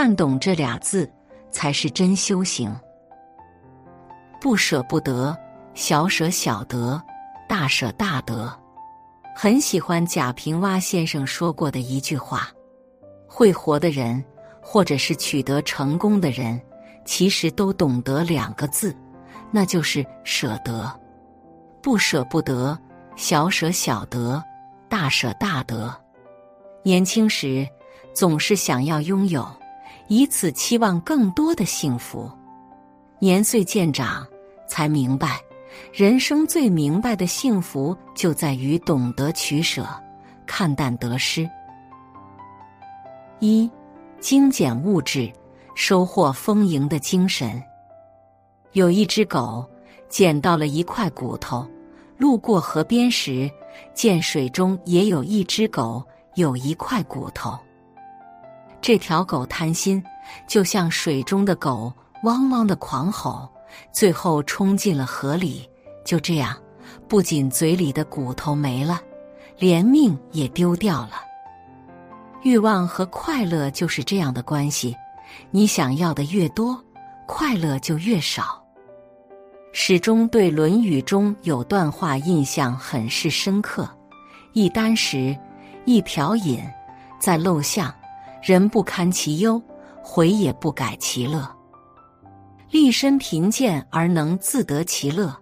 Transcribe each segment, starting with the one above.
看懂这俩字，才是真修行。不舍不得，小舍小得，大舍大得。很喜欢贾平凹先生说过的一句话：会活的人，或者是取得成功的人，其实都懂得两个字，那就是舍得。不舍不得，小舍小得，大舍大得。年轻时总是想要拥有，以此期望更多的幸福。年岁渐长，才明白。人生最明白的幸福，就在于懂得取舍，看淡得失。一，精简物质，收获丰盈的精神。有一只狗捡到了一块骨头，路过河边时，见水中也有一只狗，有一块骨头。这条狗贪心，就像水中的狗汪汪的狂吼。最后冲进了河里，就这样，不仅嘴里的骨头没了，连命也丢掉了。欲望和快乐就是这样的关系，你想要的越多，快乐就越少。始终对《论语》中有段话印象很是深刻：“一箪食，一瓢饮，在陋巷，人不堪其忧，回也不改其乐。”立身贫贱而能自得其乐，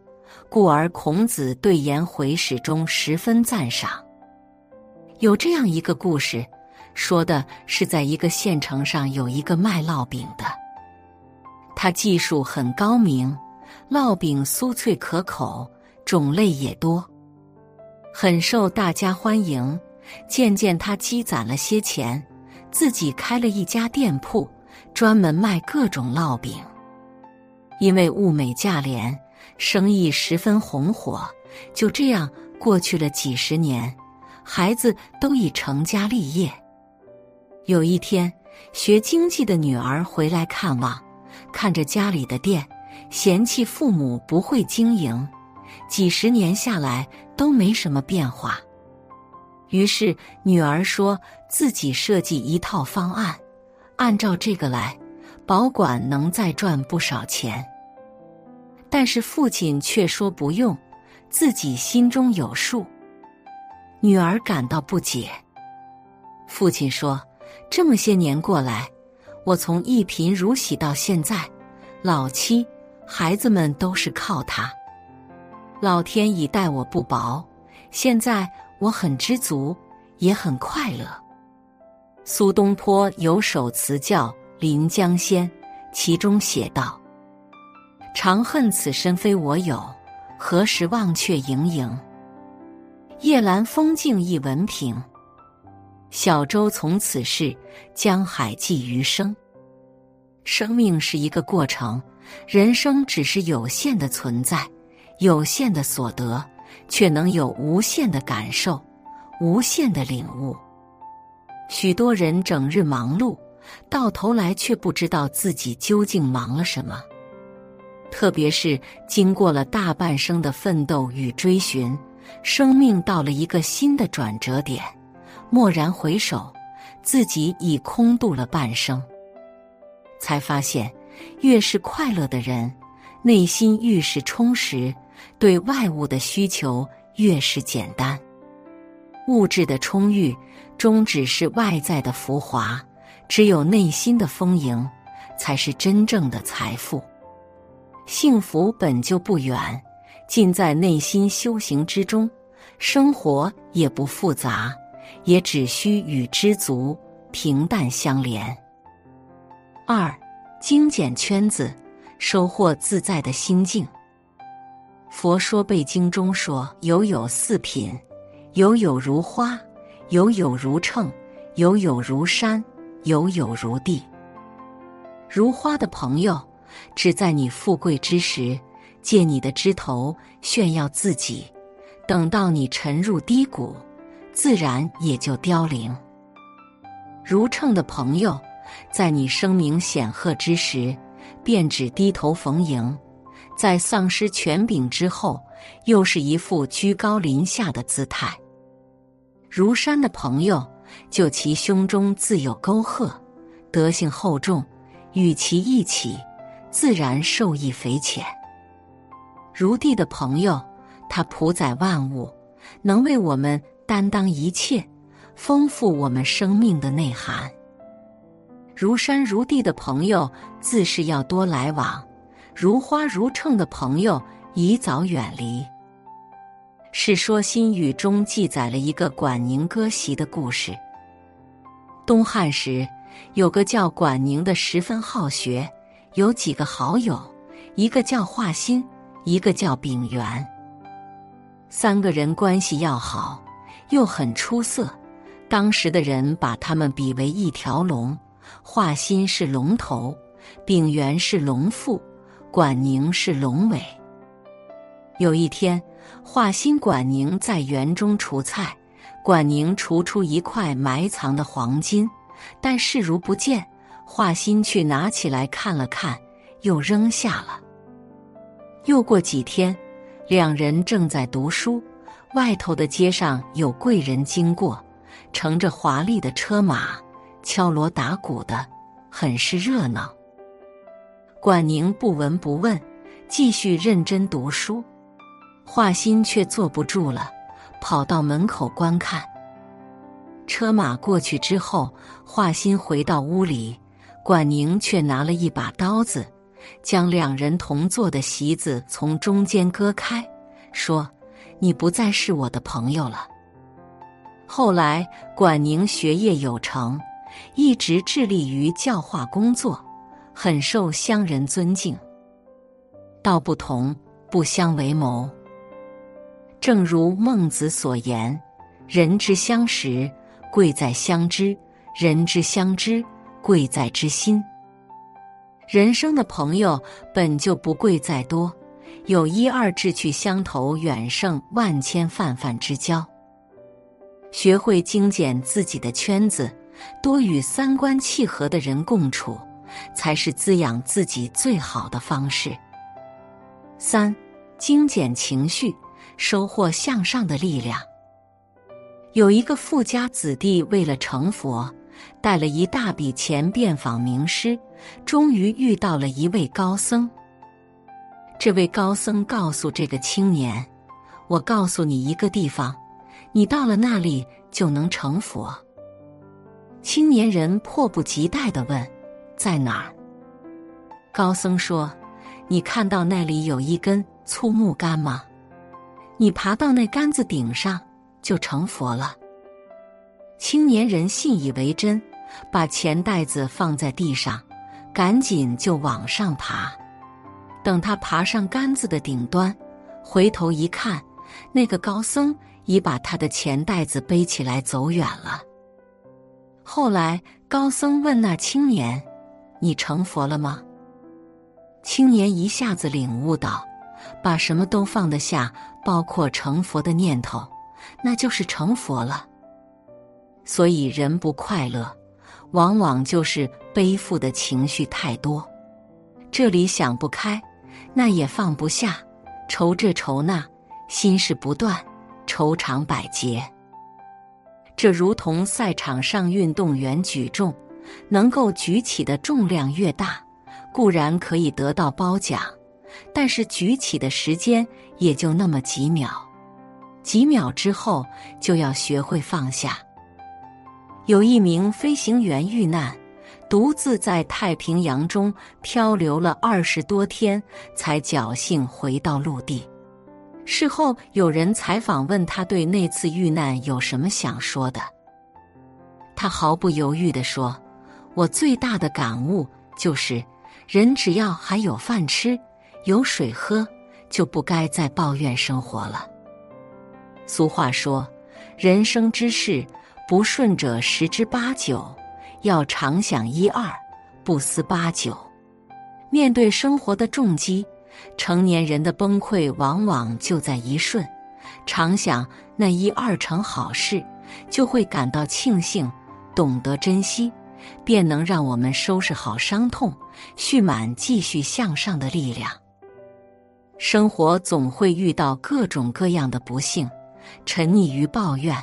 故而孔子对颜回始终十分赞赏。有这样一个故事，说的是在一个县城上有一个卖烙饼的，他技术很高明，烙饼酥脆可口，种类也多，很受大家欢迎。渐渐他积攒了些钱，自己开了一家店铺，专门卖各种烙饼。因为物美价廉，生意十分红火。就这样过去了几十年，孩子都已成家立业。有一天，学经济的女儿回来看望，看着家里的店，嫌弃父母不会经营，几十年下来都没什么变化。于是女儿说自己设计一套方案，按照这个来。保管能再赚不少钱，但是父亲却说不用，自己心中有数。女儿感到不解。父亲说：“这么些年过来，我从一贫如洗到现在，老妻、孩子们都是靠他。老天已待我不薄，现在我很知足，也很快乐。”苏东坡有首词叫。《临江仙》其中写道：“长恨此身非我有，何时忘却营营？夜阑风静一文凭，小舟从此逝，江海寄余生。”生命是一个过程，人生只是有限的存在，有限的所得，却能有无限的感受，无限的领悟。许多人整日忙碌。到头来却不知道自己究竟忙了什么，特别是经过了大半生的奋斗与追寻，生命到了一个新的转折点，蓦然回首，自己已空度了半生。才发现，越是快乐的人，内心愈是充实，对外物的需求越是简单。物质的充裕，终只是外在的浮华。只有内心的丰盈，才是真正的财富。幸福本就不远，尽在内心修行之中。生活也不复杂，也只需与知足、平淡相连。二，精简圈子，收获自在的心境。佛说背经中说：有有四品，有有如花，有有如秤，有有如山。有有如地，如花的朋友，只在你富贵之时，借你的枝头炫耀自己；等到你沉入低谷，自然也就凋零。如秤的朋友，在你声名显赫之时，便只低头逢迎；在丧失权柄之后，又是一副居高临下的姿态。如山的朋友。就其胸中自有沟壑，德性厚重，与其一起，自然受益匪浅。如地的朋友，他普载万物，能为我们担当一切，丰富我们生命的内涵。如山如地的朋友，自是要多来往；如花如秤的朋友，宜早远离。《世说新语》中记载了一个管宁割席的故事。东汉时，有个叫管宁的，十分好学，有几个好友，一个叫华歆，一个叫秉元。三个人关系要好，又很出色。当时的人把他们比为一条龙，华歆是龙头，秉元是龙腹，管宁是龙尾。有一天，华歆、管宁在园中除菜，管宁除出一块埋藏的黄金，但视如不见。华歆却拿起来看了看，又扔下了。又过几天，两人正在读书，外头的街上有贵人经过，乘着华丽的车马，敲锣打鼓的，很是热闹。管宁不闻不问，继续认真读书。华歆却坐不住了，跑到门口观看。车马过去之后，华歆回到屋里，管宁却拿了一把刀子，将两人同坐的席子从中间割开，说：“你不再是我的朋友了。”后来，管宁学业有成，一直致力于教化工作，很受乡人尊敬。道不同，不相为谋。正如孟子所言：“人之相识，贵在相知；人之相知，贵在知心。”人生的朋友本就不贵在多，有一二志趣相投，远胜万千泛泛之交。学会精简自己的圈子，多与三观契合的人共处，才是滋养自己最好的方式。三，精简情绪。收获向上的力量。有一个富家子弟为了成佛，带了一大笔钱遍访名师，终于遇到了一位高僧。这位高僧告诉这个青年：“我告诉你一个地方，你到了那里就能成佛。”青年人迫不及待的问：“在哪儿？”高僧说：“你看到那里有一根粗木杆吗？”你爬到那杆子顶上，就成佛了。青年人信以为真，把钱袋子放在地上，赶紧就往上爬。等他爬上杆子的顶端，回头一看，那个高僧已把他的钱袋子背起来走远了。后来，高僧问那青年：“你成佛了吗？”青年一下子领悟到，把什么都放得下。包括成佛的念头，那就是成佛了。所以人不快乐，往往就是背负的情绪太多。这里想不开，那也放不下，愁这愁那，心事不断，愁肠百结。这如同赛场上运动员举重，能够举起的重量越大，固然可以得到褒奖。但是举起的时间也就那么几秒，几秒之后就要学会放下。有一名飞行员遇难，独自在太平洋中漂流了二十多天，才侥幸回到陆地。事后有人采访问他对那次遇难有什么想说的，他毫不犹豫地说：“我最大的感悟就是，人只要还有饭吃。”有水喝，就不该再抱怨生活了。俗话说：“人生之事，不顺者十之八九，要常想一二，不思八九。”面对生活的重击，成年人的崩溃往往就在一瞬。常想那一二成好事，就会感到庆幸，懂得珍惜，便能让我们收拾好伤痛，蓄满继续向上的力量。生活总会遇到各种各样的不幸，沉溺于抱怨，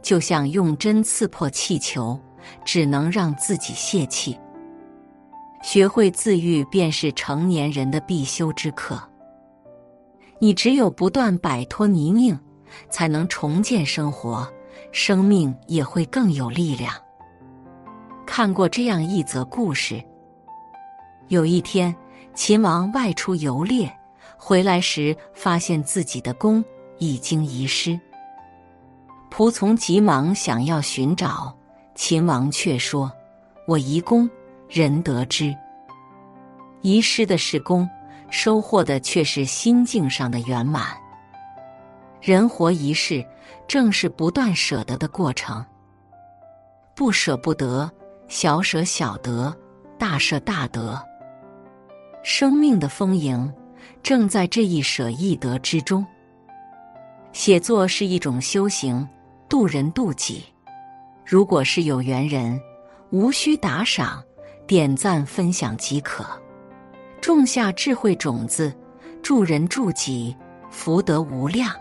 就像用针刺破气球，只能让自己泄气。学会自愈，便是成年人的必修之课。你只有不断摆脱泥泞，才能重建生活，生命也会更有力量。看过这样一则故事：有一天，秦王外出游猎，回来时发现自己的弓已经遗失。仆从急忙想要寻找，秦王却说：“我遗弓，人得之。遗失的是弓，收获的却是心境上的圆满。人活一世，正是不断舍得的过程。不舍不得，小舍小得，大舍大得。生命的丰盈，正在这一舍一得之中。写作是一种修行。”渡人渡己，如果是有缘人，无需打赏、点赞、分享即可。种下智慧种子，助人助己，福德无量。